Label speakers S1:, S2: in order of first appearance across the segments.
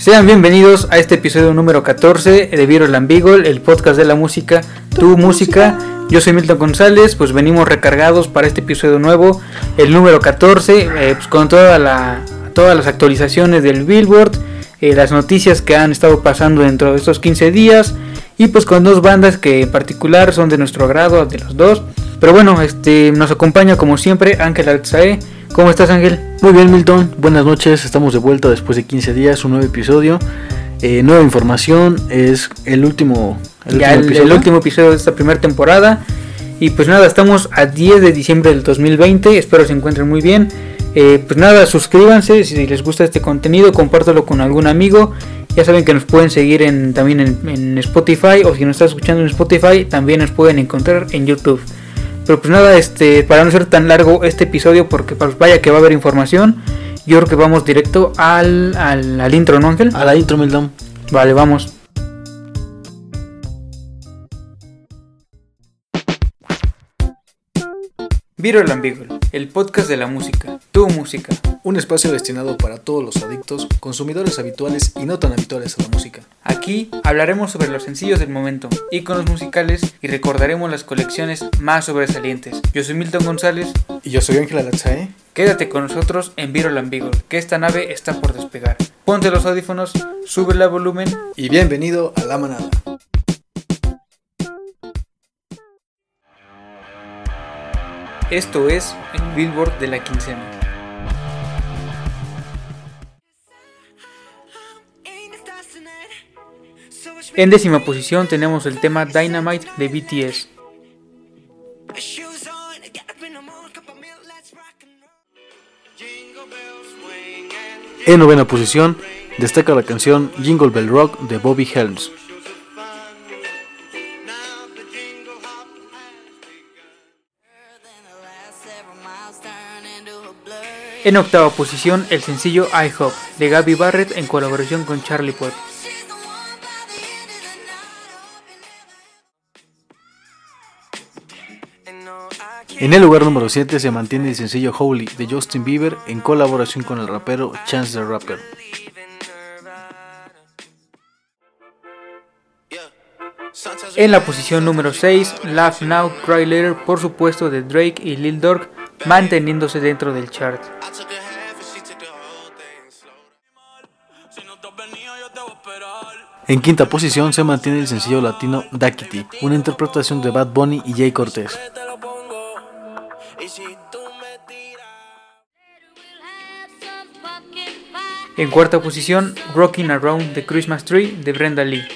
S1: Sean bienvenidos a este episodio número 14 de Viral Beagle, el podcast de la música, tu música. Yo soy Milton González, pues venimos recargados para este episodio nuevo, el número 14, eh, pues con todas las actualizaciones del Billboard, eh, las noticias que han estado pasando dentro de estos 15 días y pues con dos bandas que en particular son de nuestro agrado, de los dos. Pero bueno, este nos acompaña como siempre Ángel Alzae. ¿Cómo estás Ángel?
S2: Muy bien Milton, buenas noches, estamos de vuelta después de 15 días, un nuevo episodio, eh, nueva información, es el último,
S1: el ya último el, episodio. el último episodio de esta primera temporada. Y pues nada, estamos a 10 de diciembre del 2020, espero se encuentren muy bien. Eh, pues nada, suscríbanse si les gusta este contenido, compártelo con algún amigo. Ya saben que nos pueden seguir en, también en, en Spotify o si nos estás escuchando en Spotify, también nos pueden encontrar en YouTube. Pero pues nada, este, para no ser tan largo este episodio, porque pues vaya que va a haber información, yo creo que vamos directo al, al, al intro, ¿no, Ángel?
S2: A la intro, Mildon.
S1: Vale, vamos. Viro el Ambiguo, el podcast de la música, tu música.
S2: Un espacio destinado para todos los adictos, consumidores habituales y no tan habituales a la música.
S1: Aquí hablaremos sobre los sencillos del momento, iconos musicales y recordaremos las colecciones más sobresalientes. Yo soy Milton González.
S2: Y yo soy Ángela Latzae.
S1: Quédate con nosotros en Viro el Ambiguo, que esta nave está por despegar. Ponte los audífonos, sube el volumen
S2: y bienvenido a la manada.
S1: Esto es el Billboard de la quincena. En décima posición tenemos el tema Dynamite de BTS.
S2: En novena posición destaca la canción Jingle Bell Rock de Bobby Helms.
S1: En octava posición, el sencillo I Hope de Gabby Barrett en colaboración con Charlie Puth.
S2: En el lugar número 7 se mantiene el sencillo Holy de Justin Bieber en colaboración con el rapero Chance the Rapper.
S1: En la posición número 6, Laugh Now, Cry Later, por supuesto de Drake y Lil Durk, manteniéndose dentro del chart.
S2: En quinta posición se mantiene el sencillo latino Dakiti, una interpretación de Bad Bunny y Jay Cortez.
S1: En cuarta posición, Rocking Around the Christmas Tree de Brenda Lee.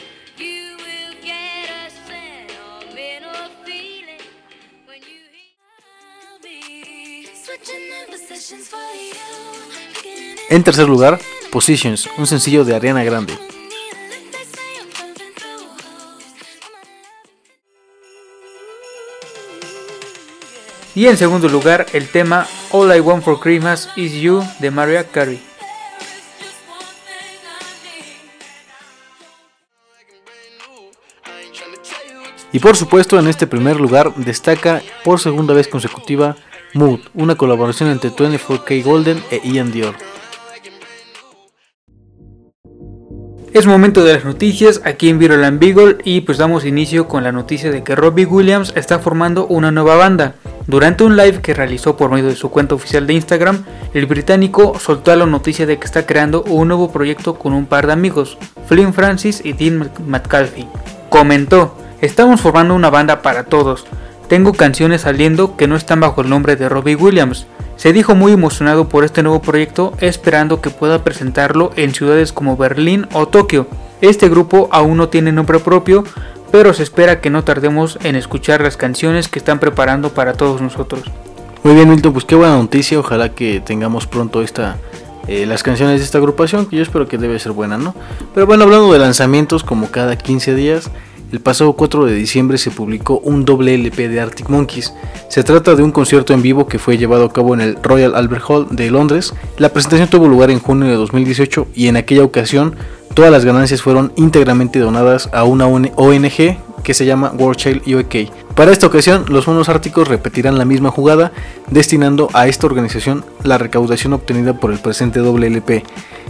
S2: En tercer lugar, Positions, un sencillo de Ariana Grande.
S1: Y en segundo lugar, el tema All I Want for Christmas Is You de Mariah Carey.
S2: Y por supuesto, en este primer lugar destaca por segunda vez consecutiva Mood, una colaboración entre 24K Golden e Ian Dior.
S1: Es momento de las noticias aquí en Viroland Beagle y pues damos inicio con la noticia de que Robbie Williams está formando una nueva banda. Durante un live que realizó por medio de su cuenta oficial de Instagram, el británico soltó la noticia de que está creando un nuevo proyecto con un par de amigos, Flynn Francis y Dean McCalfy. Comentó, estamos formando una banda para todos, tengo canciones saliendo que no están bajo el nombre de Robbie Williams. Se dijo muy emocionado por este nuevo proyecto, esperando que pueda presentarlo en ciudades como Berlín o Tokio. Este grupo aún no tiene nombre propio, pero se espera que no tardemos en escuchar las canciones que están preparando para todos nosotros.
S2: Muy bien, Milton, pues qué buena noticia. Ojalá que tengamos pronto esta, eh, las canciones de esta agrupación, que yo espero que debe ser buena, ¿no? Pero bueno, hablando de lanzamientos, como cada 15 días, el pasado 4 de diciembre se publicó un doble LP de Arctic Monkeys. Se trata de un concierto en vivo que fue llevado a cabo en el Royal Albert Hall de Londres. La presentación tuvo lugar en junio de 2018 y en aquella ocasión todas las ganancias fueron íntegramente donadas a una ONG que se llama World Child UK. Para esta ocasión, los monos árticos repetirán la misma jugada, destinando a esta organización la recaudación obtenida por el presente doble LP.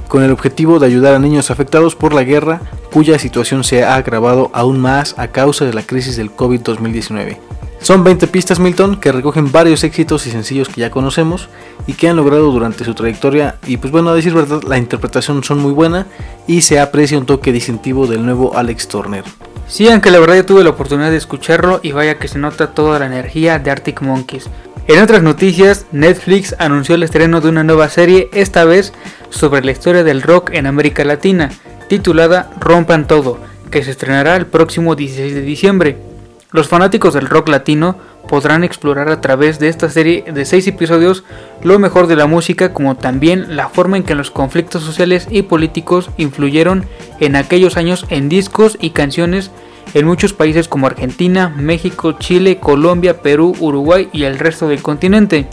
S2: con el objetivo de ayudar a niños afectados por la guerra cuya situación se ha agravado aún más a causa de la crisis del COVID-2019. Son 20 pistas Milton que recogen varios éxitos y sencillos que ya conocemos y que han logrado durante su trayectoria y pues bueno a decir verdad la interpretación son muy buena y se aprecia un toque distintivo del nuevo Alex Turner.
S1: Sí, aunque la verdad yo tuve la oportunidad de escucharlo y vaya que se nota toda la energía de Arctic Monkeys. En otras noticias, Netflix anunció el estreno de una nueva serie, esta vez sobre la historia del rock en América Latina, titulada Rompan Todo, que se estrenará el próximo 16 de diciembre. Los fanáticos del rock latino podrán explorar a través de esta serie de 6 episodios lo mejor de la música como también la forma en que los conflictos sociales y políticos influyeron en aquellos años en discos y canciones en muchos países como Argentina, México, Chile, Colombia, Perú, Uruguay y el resto del continente.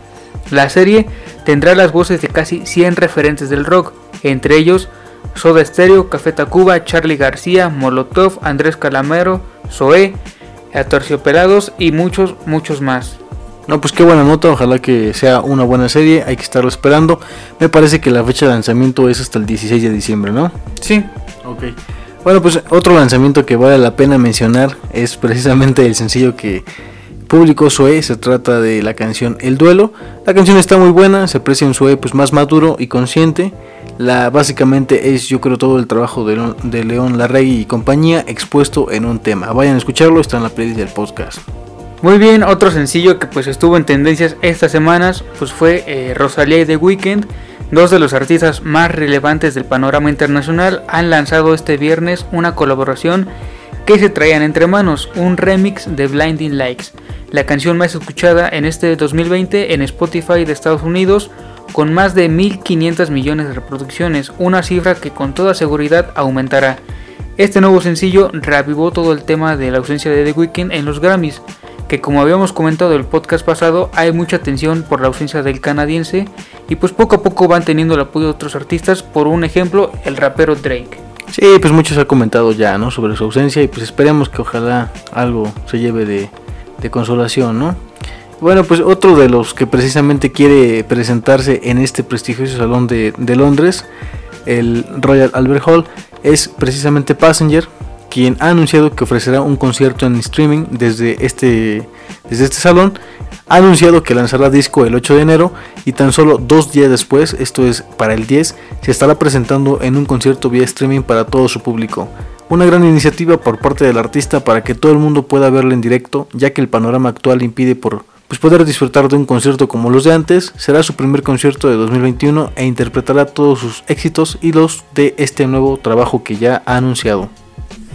S1: La serie tendrá las voces de casi 100 referentes del rock, entre ellos Soda Stereo, Café Tacuba, Charlie García, Molotov, Andrés Calamero, Zoé, Atorciopelados y muchos, muchos más.
S2: No, pues qué buena nota, ojalá que sea una buena serie, hay que estarlo esperando. Me parece que la fecha de lanzamiento es hasta el 16 de diciembre, ¿no?
S1: Sí.
S2: Ok. Bueno, pues otro lanzamiento que vale la pena mencionar es precisamente el sencillo que publicó Zoe, se trata de la canción El Duelo. La canción está muy buena, se aprecia un Zoe pues más maduro y consciente. La, básicamente es yo creo todo el trabajo de, de León Larregui y compañía expuesto en un tema. Vayan a escucharlo, está en la playlist del podcast.
S1: Muy bien, otro sencillo que pues estuvo en tendencias estas semanas pues fue eh, Rosalía y The Weeknd. Dos de los artistas más relevantes del panorama internacional han lanzado este viernes una colaboración que se traían entre manos, un remix de Blinding Likes, la canción más escuchada en este 2020 en Spotify de Estados Unidos con más de 1.500 millones de reproducciones, una cifra que con toda seguridad aumentará. Este nuevo sencillo reavivó todo el tema de la ausencia de The Weeknd en los Grammys, que como habíamos comentado el podcast pasado, hay mucha tensión por la ausencia del canadiense y pues poco a poco van teniendo el apoyo de otros artistas, por un ejemplo, el rapero Drake.
S2: Sí, pues muchos han comentado ya, ¿no? Sobre su ausencia y pues esperemos que ojalá algo se lleve de, de consolación, ¿no? Bueno, pues otro de los que precisamente quiere presentarse en este prestigioso salón de, Londres, el Royal Albert Hall, es precisamente Passenger, quien ha anunciado que ofrecerá un concierto en streaming desde este, desde este salón. Ha anunciado que lanzará disco el 8 de enero y tan solo dos días después, esto es para el 10, se estará presentando en un concierto vía streaming para todo su público. Una gran iniciativa por parte del artista para que todo el mundo pueda verlo en directo, ya que el panorama actual impide por pues poder disfrutar de un concierto como los de antes. Será su primer concierto de 2021 e interpretará todos sus éxitos y los de este nuevo trabajo que ya ha anunciado.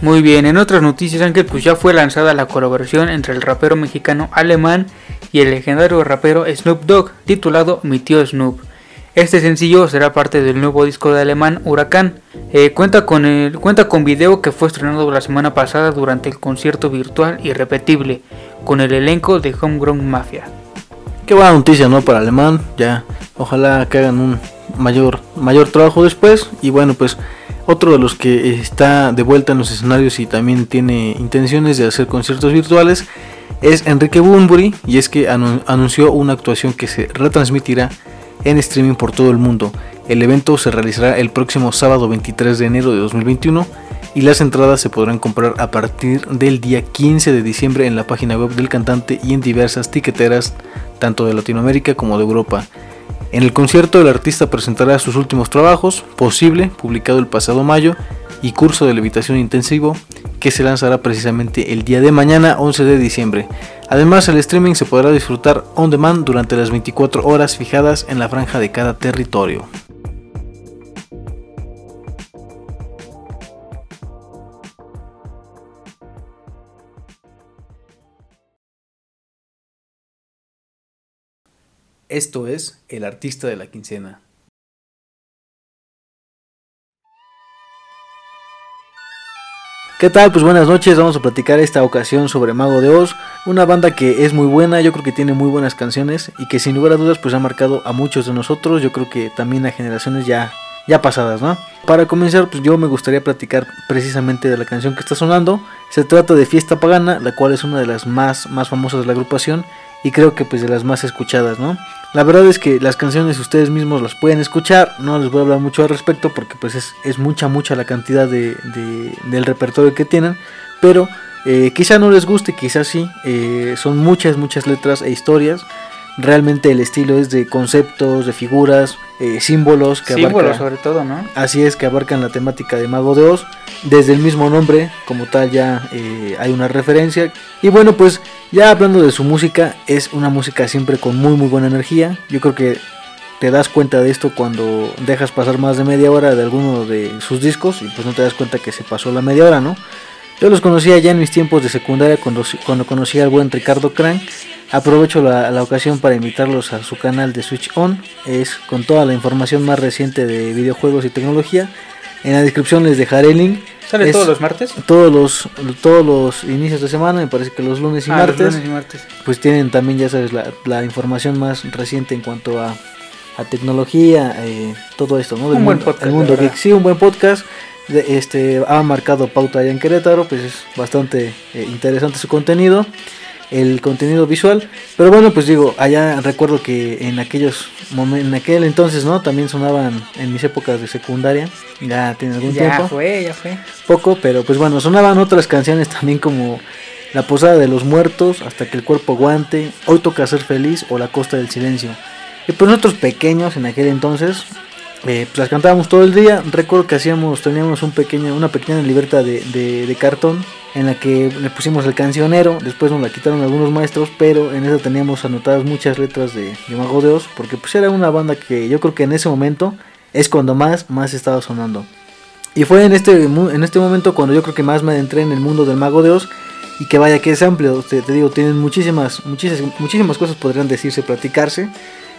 S1: Muy bien, en otras noticias Ángel, pues ya fue lanzada la colaboración entre el rapero mexicano Alemán y el legendario rapero Snoop Dogg, titulado Mi tío Snoop. Este sencillo será parte del nuevo disco de Alemán Huracán. Eh, cuenta, con el, cuenta con video que fue estrenado la semana pasada durante el concierto virtual irrepetible con el elenco de Homegrown Mafia.
S2: Qué buena noticia, ¿no? Para Alemán, ya. Ojalá que hagan un mayor, mayor trabajo después. Y bueno, pues otro de los que está de vuelta en los escenarios y también tiene intenciones de hacer conciertos virtuales es Enrique Bunbury. Y es que anunció una actuación que se retransmitirá en streaming por todo el mundo. El evento se realizará el próximo sábado 23 de enero de 2021 y las entradas se podrán comprar a partir del día 15 de diciembre en la página web del cantante y en diversas tiqueteras tanto de Latinoamérica como de Europa. En el concierto el artista presentará sus últimos trabajos, Posible, publicado el pasado mayo, y Curso de Levitación Intensivo, que se lanzará precisamente el día de mañana 11 de diciembre. Además, el streaming se podrá disfrutar on demand durante las 24 horas fijadas en la franja de cada territorio. Esto es El Artista de la Quincena. ¿Qué tal? Pues buenas noches, vamos a platicar esta ocasión sobre Mago de Oz, una banda que es muy buena, yo creo que tiene muy buenas canciones y que sin lugar a dudas pues ha marcado a muchos de nosotros, yo creo que también a generaciones ya, ya pasadas, ¿no? Para comenzar pues yo me gustaría platicar precisamente de la canción que está sonando, se trata de Fiesta Pagana, la cual es una de las más, más famosas de la agrupación y creo que pues de las más escuchadas, ¿no? La verdad es que las canciones ustedes mismos las pueden escuchar, no les voy a hablar mucho al respecto porque pues es, mucha, mucha la cantidad de, del repertorio que tienen, pero eh, quizá no les guste, quizás sí, eh, son muchas, muchas letras e historias. Realmente el estilo es de conceptos, de figuras, eh, símbolos
S1: que símbolos sobre todo, ¿no?
S2: Así es que abarcan la temática de Mago de Oz. Desde el mismo nombre, como tal, ya hay una referencia. Y bueno, pues ya hablando de su música, es una música siempre con muy muy buena energía. Yo creo que te das cuenta de esto cuando dejas pasar más de media hora de alguno de sus discos y pues no te das cuenta que se pasó la media hora, ¿no? Yo los conocía ya en mis tiempos de secundaria cuando, cuando conocí al buen Ricardo Crank. Aprovecho la, ocasión para invitarlos a su canal de Switch On. Es con toda la información más reciente de videojuegos y tecnología. En la descripción les dejaré el link.
S1: ¿Sale todos los martes?
S2: Todos los, todos los inicios de semana, me parece que los lunes y, ah, martes,
S1: lunes y martes.
S2: Pues tienen también, ya sabes, la, información más reciente en cuanto a, a tecnología, eh, todo esto, ¿no?
S1: un buen podcast.
S2: El mundo Sí, un buen podcast este ha marcado pauta allá en Querétaro, pues es bastante eh, interesante su contenido, el contenido visual, pero bueno, pues digo, allá recuerdo que en aquellos momentos, en aquel entonces, ¿no? También sonaban en mis épocas de secundaria, ya tiene algún tiempo.
S1: Ya fue, ya fue.
S2: Poco, pero pues bueno, sonaban otras canciones también como La Posada de los Muertos, Hasta que el cuerpo aguante, Hoy toca ser feliz o La Costa del Silencio. Y pues nosotros pequeños en aquel entonces, eh, pues las cantábamos todo el día. Recuerdo que hacíamos, teníamos un pequeño, una pequeña libertad de, cartón en la que le pusimos el cancionero. Después nos la quitaron algunos maestros, pero en esa teníamos anotadas muchas letras de, de Mago de Oz, porque pues era una banda que yo creo que en ese momento es cuando más, más estaba sonando. Y fue en este, en este momento cuando yo creo que más me adentré en el mundo del Mago de Oz. Y que vaya que es amplio, te, te digo, tienen muchísimas, muchísimas, muchísimas cosas podrían decirse, platicarse.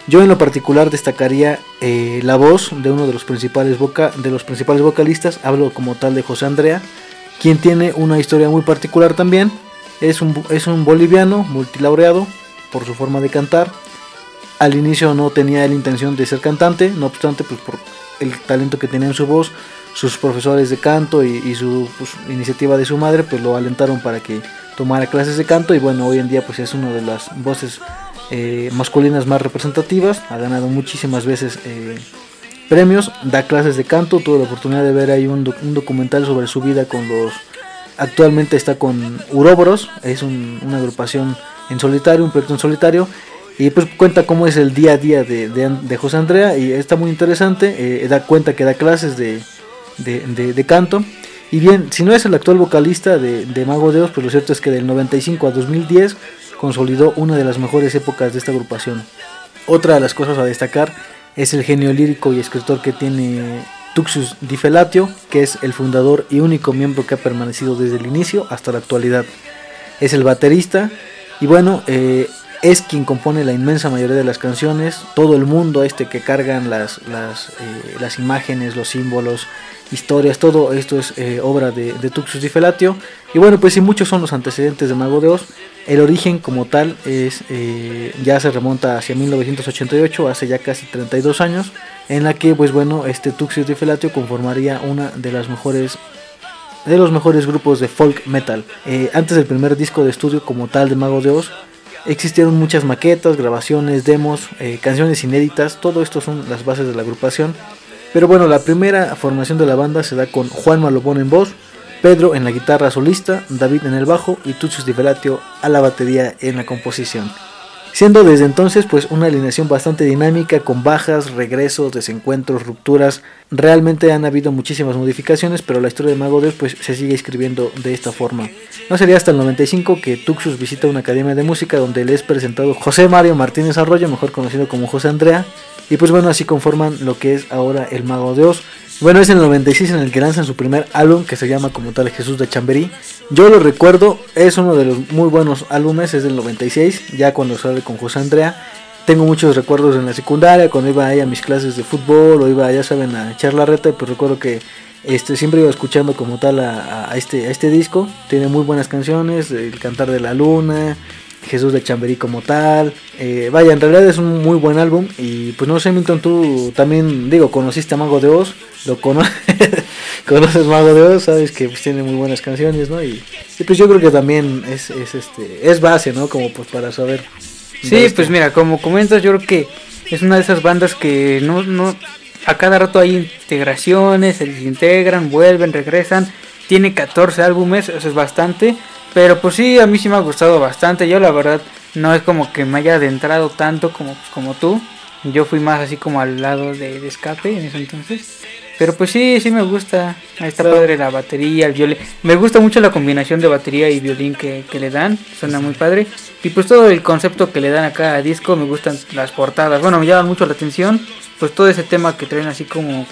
S2: Yo en lo particular destacaría eh, la voz de uno de los, principales de los principales vocalistas, hablo como tal de José Andrea, quien tiene una historia muy particular también. Es un, es un boliviano multilaureado por su forma de cantar. Al inicio no tenía la intención de ser cantante, no obstante, pues por el talento que tenía en su voz, sus profesores de canto y, su pues, iniciativa de su madre, pues lo alentaron para que tomara clases de canto y bueno, hoy en día pues es una de las voces eh, masculinas más representativas, ha ganado muchísimas veces eh, premios, da clases de canto, tuve la oportunidad de ver ahí un, documental sobre su vida con los... Actualmente está con Uroboros, es una agrupación en solitario, un proyecto en solitario, y pues cuenta cómo es el día a día de, José Andrea y está muy interesante, eh, da cuenta que da clases de, de, canto. Y bien, si no es el actual vocalista de, de Mago de Oz, pues lo cierto es que del 95 a 2010 consolidó una de las mejores épocas de esta agrupación. Otra de las cosas a destacar es el genio lírico y escritor que tiene Tuxus Di Felatio, que es el fundador y único miembro que ha permanecido desde el inicio hasta la actualidad. Es el baterista y bueno, eh, es quien compone la inmensa mayoría de las canciones, todo el mundo este que cargan las, las, eh, imágenes, los símbolos, historias, todo esto es eh, obra de, de, Tuxus Di Felatio. Y bueno, pues si muchos son los antecedentes de Mago de el origen como tal es eh, ya se remonta hacia 1988, hace ya casi 32 años, en la que pues bueno, este Tuxus Di Felatio conformaría una de las mejores de los mejores grupos de folk metal. Eh, antes del primer disco de estudio como tal de Mago de Oz, existieron muchas maquetas, grabaciones, demos, canciones inéditas, todo esto son las bases de la agrupación pero bueno, la primera formación de la banda se da con Juan Malobón en voz, Pedro en la guitarra solista, David en el bajo y Tuchus Di Felatio a la batería en la composición. Siendo desde entonces pues una alineación bastante dinámica con bajas, regresos, desencuentros, rupturas. Realmente han habido muchísimas modificaciones, pero la historia de Mago Dios pues se sigue escribiendo de esta forma. No sería hasta el 95 que Tuxus visita una academia de música donde le es presentado José Mario Martínez Arroyo, mejor conocido como José Andrea, y pues bueno, así conforman lo que es ahora el Mago de Oz. Bueno, es el 96 en el que lanzan su primer álbum que se llama como tal Jesús de Chamberí. Yo lo recuerdo, es uno de los muy buenos álbumes, es del 96, ya cuando sale con José Andrea. Tengo muchos recuerdos en la secundaria, cuando iba ahí a mis clases de fútbol o iba, ya saben, a echar la reta, pues recuerdo que este, siempre iba escuchando como tal a, este, a este disco. Tiene muy buenas canciones, El Cantar de la Luna, Jesús de Chamberí como tal. Eh, vaya, en realidad es un muy buen álbum. Y pues no sé, Milton, tú también, digo, conociste a Mago de Oz, lo conoces, conoces Mago de Oz, sabes que pues, tiene muy buenas canciones, ¿no? Y, pues yo creo que también es, es, este, es base, ¿no? Como pues para saber
S1: Sí, pues mira, como comentas, yo creo que es una de esas bandas que no, no, a cada rato hay integraciones, se desintegran, vuelven, regresan. Tiene 14 álbumes, eso es bastante. Pero pues sí, a mí sí me ha gustado bastante. Yo la verdad no es como que me haya adentrado tanto como, pues, como tú. Yo fui más así como al lado de, de escape en ese entonces. Pero pues sí, sí me gusta. Ahí está padre la batería, el violín. Me gusta mucho la combinación de batería y violín que, que, le dan. Suena muy padre. Y pues todo el concepto que le dan a cada disco. Me gustan las portadas. Bueno, me llaman mucho la atención. Pues todo ese tema que traen así como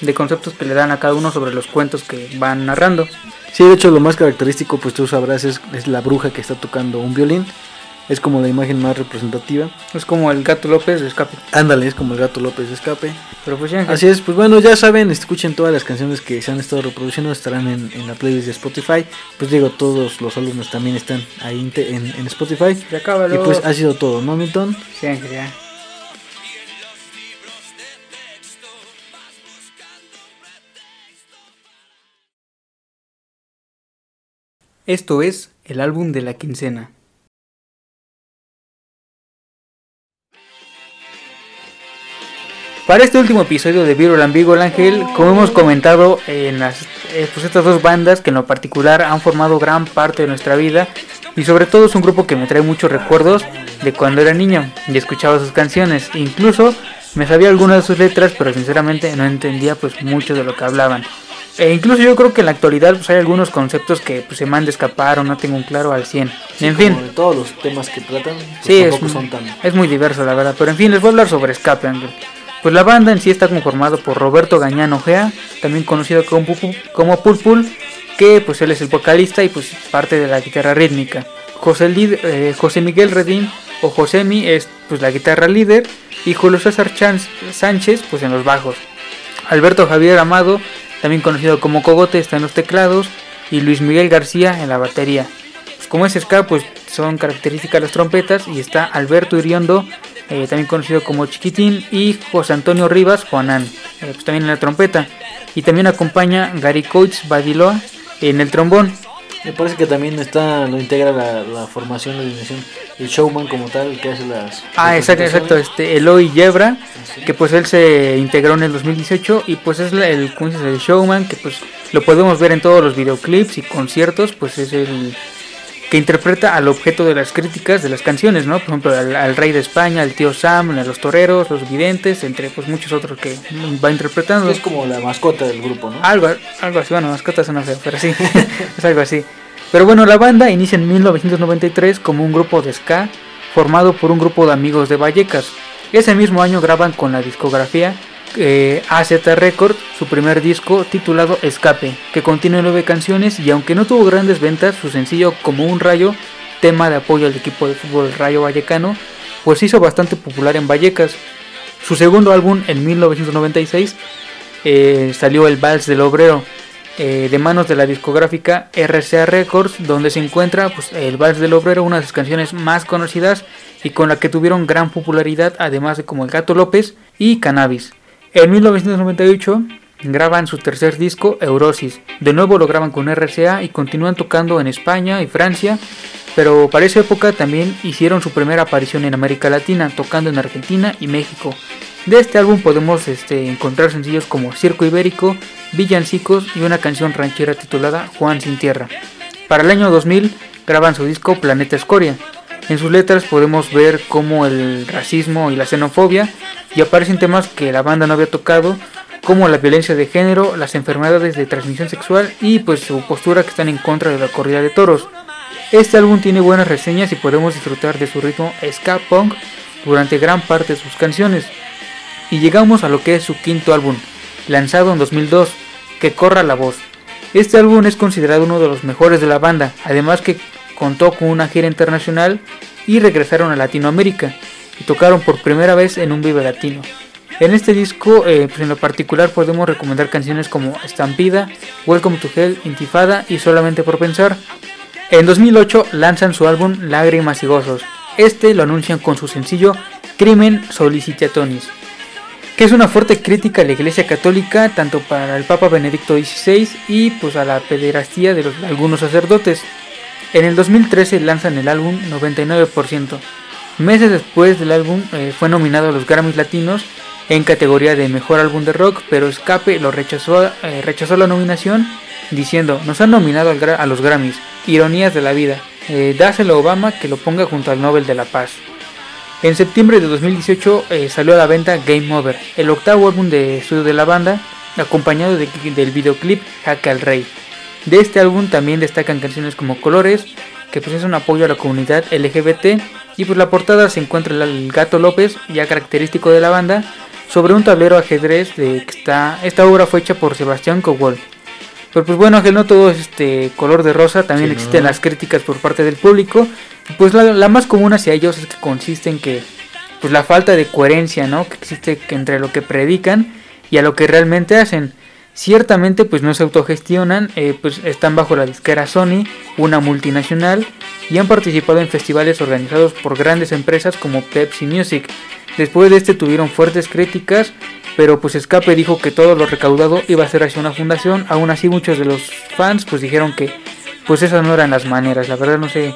S1: de conceptos que le dan a cada uno sobre los cuentos que van narrando.
S2: Sí, de hecho lo más característico, pues tú sabrás, es, es la bruja que está tocando un violín. Es como la imagen más representativa.
S1: Es como el gato López de escape.
S2: Ándale, es como el gato López de escape.
S1: Pero pues ya,
S2: Así es, pues bueno, ya saben, escuchen todas las canciones que se han estado reproduciendo, estarán en, en la playlist de Spotify. Pues digo, todos los álbumes también están ahí en, en Spotify. Y pues ha sido todo, ¿no, Milton?
S1: Sí, ya. Esto es el álbum de la quincena. Para este último episodio de Viral and Beagle Ángel, como hemos comentado en las, eh, pues estas dos bandas que en lo particular han formado gran parte de nuestra vida y sobre todo es un grupo que me trae muchos recuerdos de cuando era niño y escuchaba sus canciones, incluso me sabía algunas de sus letras, pero sinceramente no entendía pues mucho de lo que hablaban. E incluso yo creo que en la actualidad pues, hay algunos conceptos que pues, se me han de escapar o no tengo un claro al 100.
S2: Sí,
S1: en fin.
S2: De todos los temas que tratan, pues
S1: sí, es,
S2: son tan...
S1: es muy diverso la verdad. Pero en fin, les voy a hablar sobre Escape Ángel. Pues la banda en sí está conformado por Roberto Gañán Ojea, también conocido como, Pulpul, que pues él es el vocalista y pues parte de la guitarra rítmica. José, eh, José Miguel Redín o Josemi es pues la guitarra líder y Julio César Sánchez pues en los bajos. Alberto Javier Amado también conocido como Cogote, está en los teclados, y Luis Miguel García en la batería. Como es ska, pues son características las trompetas, y está Alberto Iriondo, eh, también conocido como Chiquitín, y José Antonio Rivas, Juanán, eh, pues también en la trompeta. Y también acompaña Gary Coates Badiloa en el trombón.
S2: Me parece que también está lo integra la, la formación, la dimensión, el showman como tal, el que hace las...
S1: Ah, exacto, exacto, este Eloy Yebra, que pues él se integró en el 2018 y pues es el, el showman que pues lo podemos ver en todos los videoclips y conciertos, pues es el que interpreta al objeto de las críticas de las canciones, ¿no? Por ejemplo, al, al rey de España, al tío Sam, a los toreros, los videntes, entre pues muchos otros que va interpretando.
S2: Es como la mascota del grupo, ¿no?
S1: Algo, algo así, bueno, mascotas suena feo, pero sí, es algo así. Pero bueno, la banda inicia en 1993 como un grupo de ska formado por un grupo de amigos de Vallecas. Ese mismo año graban con la discografía eh, AZ Record su primer disco titulado Escape, que contiene nueve canciones y aunque no tuvo grandes ventas, su sencillo Como un rayo, tema de apoyo al equipo de fútbol Rayo Vallecano, pues hizo bastante popular en Vallecas. Su segundo álbum en 1996 eh, salió El Vals del Obrero, eh, de manos de la discográfica RCA Records, donde se encuentra pues, El Vals del Obrero, una de sus canciones más conocidas y con la que tuvieron gran popularidad, además de como El Gato López y Cannabis. En 1998 graban su tercer disco, Eurosis. De nuevo lo graban con RCA y continúan tocando en España y Francia, pero para esa época también hicieron su primera aparición en América Latina, tocando en Argentina y México. De este álbum podemos este, encontrar sencillos como Circo Ibérico, Villancicos y una canción ranchera titulada Juan sin Tierra. Para el año 2000 graban su disco Planeta Escoria. En sus letras podemos ver cómo el racismo y la xenofobia y aparecen temas que la banda no había tocado como la violencia de género, las enfermedades de transmisión sexual y pues su postura que están en contra de la corrida de toros. Este álbum tiene buenas reseñas y podemos disfrutar de su ritmo ska punk durante gran parte de sus canciones. Y llegamos a lo que es su quinto álbum, lanzado en 2002, Que corra la voz. Este álbum es considerado uno de los mejores de la banda, además que contó con una gira internacional y regresaron a Latinoamérica y tocaron por primera vez en un Vive Latino. En este disco, eh, pues en lo particular, podemos recomendar canciones como Estampida, Welcome to Hell, Intifada y Solamente por Pensar. En 2008 lanzan su álbum Lágrimas y Gozos. Este lo anuncian con su sencillo Crimen Solicitatonis, que es una fuerte crítica a la Iglesia Católica, tanto para el Papa Benedicto XVI y pues a la pederastía de, de algunos sacerdotes. En el 2013 lanzan el álbum 99%. Meses después del álbum eh, fue nominado a los Grammys Latinos en categoría de Mejor Álbum de Rock, pero Escape lo rechazó, eh, rechazó la nominación diciendo, nos han nominado a los Grammys, ironías de la vida, eh, dáselo a Obama que lo ponga junto al Nobel de la Paz. En septiembre de 2018 eh, salió a la venta Game Over, el octavo álbum de estudio de la banda, acompañado del videoclip Jaque al Rey. De este álbum también destacan canciones como Colores, que pues es un apoyo a la comunidad LGBT, y pues la portada se encuentra el gato López, ya característico de la banda, sobre un tablero ajedrez de que está, esta obra fue hecha por Sebastián Cowell. Pero pues bueno, que no todo es este color de rosa, también existen las críticas por parte del público. Pues la, más común hacia ellos es que consiste en que pues la falta de coherencia, ¿no? Que existe entre lo que predican y a lo que realmente hacen. Ciertamente pues no se autogestionan, eh, pues están bajo la disquera Sony, una multinacional, y han participado en festivales organizados por grandes empresas como Pepsi Music. Después de este tuvieron fuertes críticas pero pues Escape dijo que todo lo recaudado iba a ser hacia una fundación, aún así muchos de los fans pues dijeron que pues esas no eran las maneras, la verdad no sé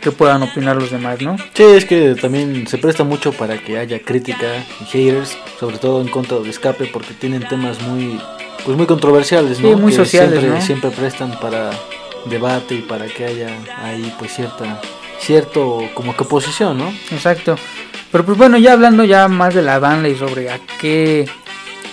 S1: qué puedan opinar los demás, ¿no?
S2: Sí, es que también se presta mucho para que haya crítica y haters, sobre todo en contra de Escape porque tienen temas muy pues muy controversiales, ¿no?
S1: muy sociales,
S2: siempre, siempre prestan para debate y para que haya ahí pues cierta cierto como que oposición, ¿no?
S1: Exacto. Pero pues bueno, ya hablando ya más de la banda y sobre a qué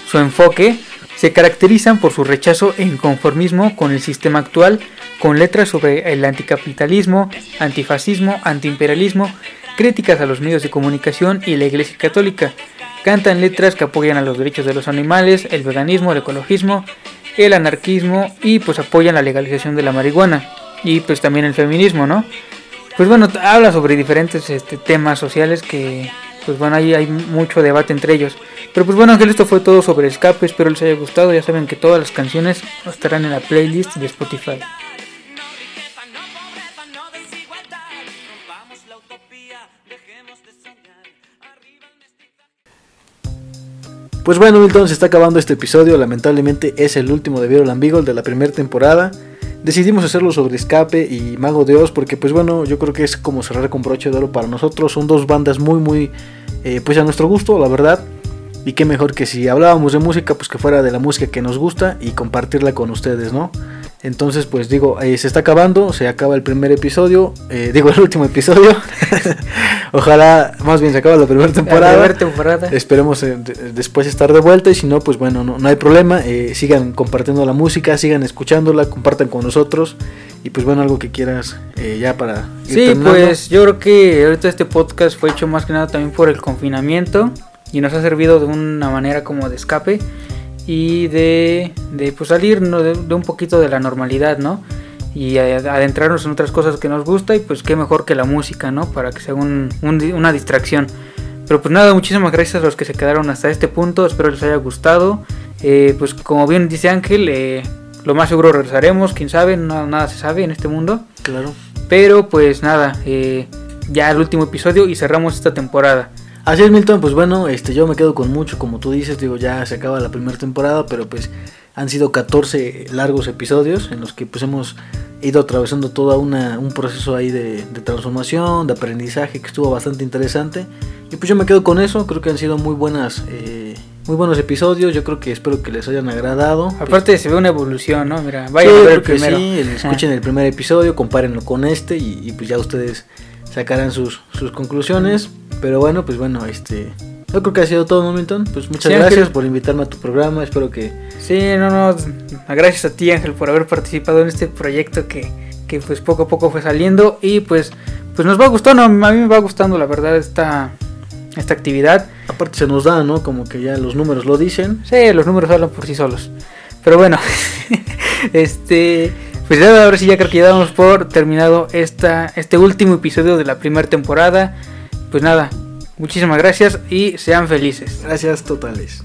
S1: su enfoque, se caracterizan por su rechazo e inconformismo con el sistema actual, con letras sobre el anticapitalismo, antifascismo, antiimperialismo, críticas a los medios de comunicación y la Iglesia Católica. Cantan letras que apoyan a los derechos de los animales, el veganismo, el ecologismo, el anarquismo y pues apoyan la legalización de la marihuana y pues también el feminismo, ¿no? pues bueno, habla sobre diferentes este, temas sociales que, pues bueno, ahí hay mucho debate entre ellos. Pero pues bueno, Ángel, esto fue todo sobre Escape, espero les haya gustado. Ya saben que todas las canciones estarán en la playlist de Spotify.
S2: Pues bueno, Milton, se está acabando este episodio. Lamentablemente es el último de Viral Beagle de la primera temporada decidimos hacerlo sobre Escape y Mago de Oz porque pues bueno, yo creo que es como cerrar con broche de oro para nosotros. Son dos bandas muy muy eh, pues a nuestro gusto, la verdad. Y qué mejor que si hablábamos de música, pues que fuera de la música que nos gusta y compartirla con ustedes, ¿no? Entonces, pues digo, eh, se está acabando, se acaba el primer episodio, eh, digo el último episodio. Ojalá, más bien se acaba la primera temporada.
S1: temporada.
S2: Esperemos eh, después estar de vuelta y si no, pues bueno, no, hay problema. sigan compartiendo la música, sigan escuchándola, compartan con nosotros. Y pues bueno, algo que quieras ya para...
S1: sí, pues yo creo que ahorita este podcast fue hecho más que nada también por el confinamiento y nos ha servido de una manera como de escape y de, de pues salir de, un poquito de la normalidad, ¿no? Y adentrarnos en otras cosas que nos gusta y pues qué mejor que la música, ¿no? Para que sea una distracción. Pero pues nada, muchísimas gracias a los que se quedaron hasta este punto, espero les haya gustado. Eh, pues como bien dice Ángel, eh, lo más seguro regresaremos, quién sabe, nada, se sabe en este mundo.
S2: Claro.
S1: Pero pues nada, eh, ya el último episodio y cerramos esta temporada.
S2: Así es, Milton, pues bueno, este, yo me quedo con mucho, como tú dices, digo, ya se acaba la primera temporada, pero pues han sido 14 largos episodios en los que pues hemos ido atravesando todo un proceso ahí de, transformación, de aprendizaje que estuvo bastante interesante. Y pues yo me quedo con eso, creo que han sido muy buenas, eh, muy buenos episodios, yo creo que espero que les hayan agradado.
S1: Aparte se ve una evolución, ¿no? Mira, vayan a ver el primero.
S2: Sí, escuchen el primer episodio, compárenlo con este y, y pues ya ustedes sacarán sus, sus conclusiones. Pero bueno, pues bueno, este. Yo creo que ha sido todo, Milton. Pues muchas gracias por invitarme a tu programa. Espero que.
S1: Sí, no, no. Gracias a ti, Ángel, por haber participado en este proyecto que, que pues poco a poco fue saliendo. Y pues, pues nos va gustando. A mí me va gustando, la verdad, esta, esta actividad.
S2: Aparte se nos da, ¿no? Como que ya los números lo dicen.
S1: Sí, los números hablan por sí solos. Pero bueno, este. Pues ya ahora sí ya creo que ya damos por terminado esta, este último episodio de la primera temporada. Pues nada, muchísimas gracias y sean felices.
S2: Gracias totales.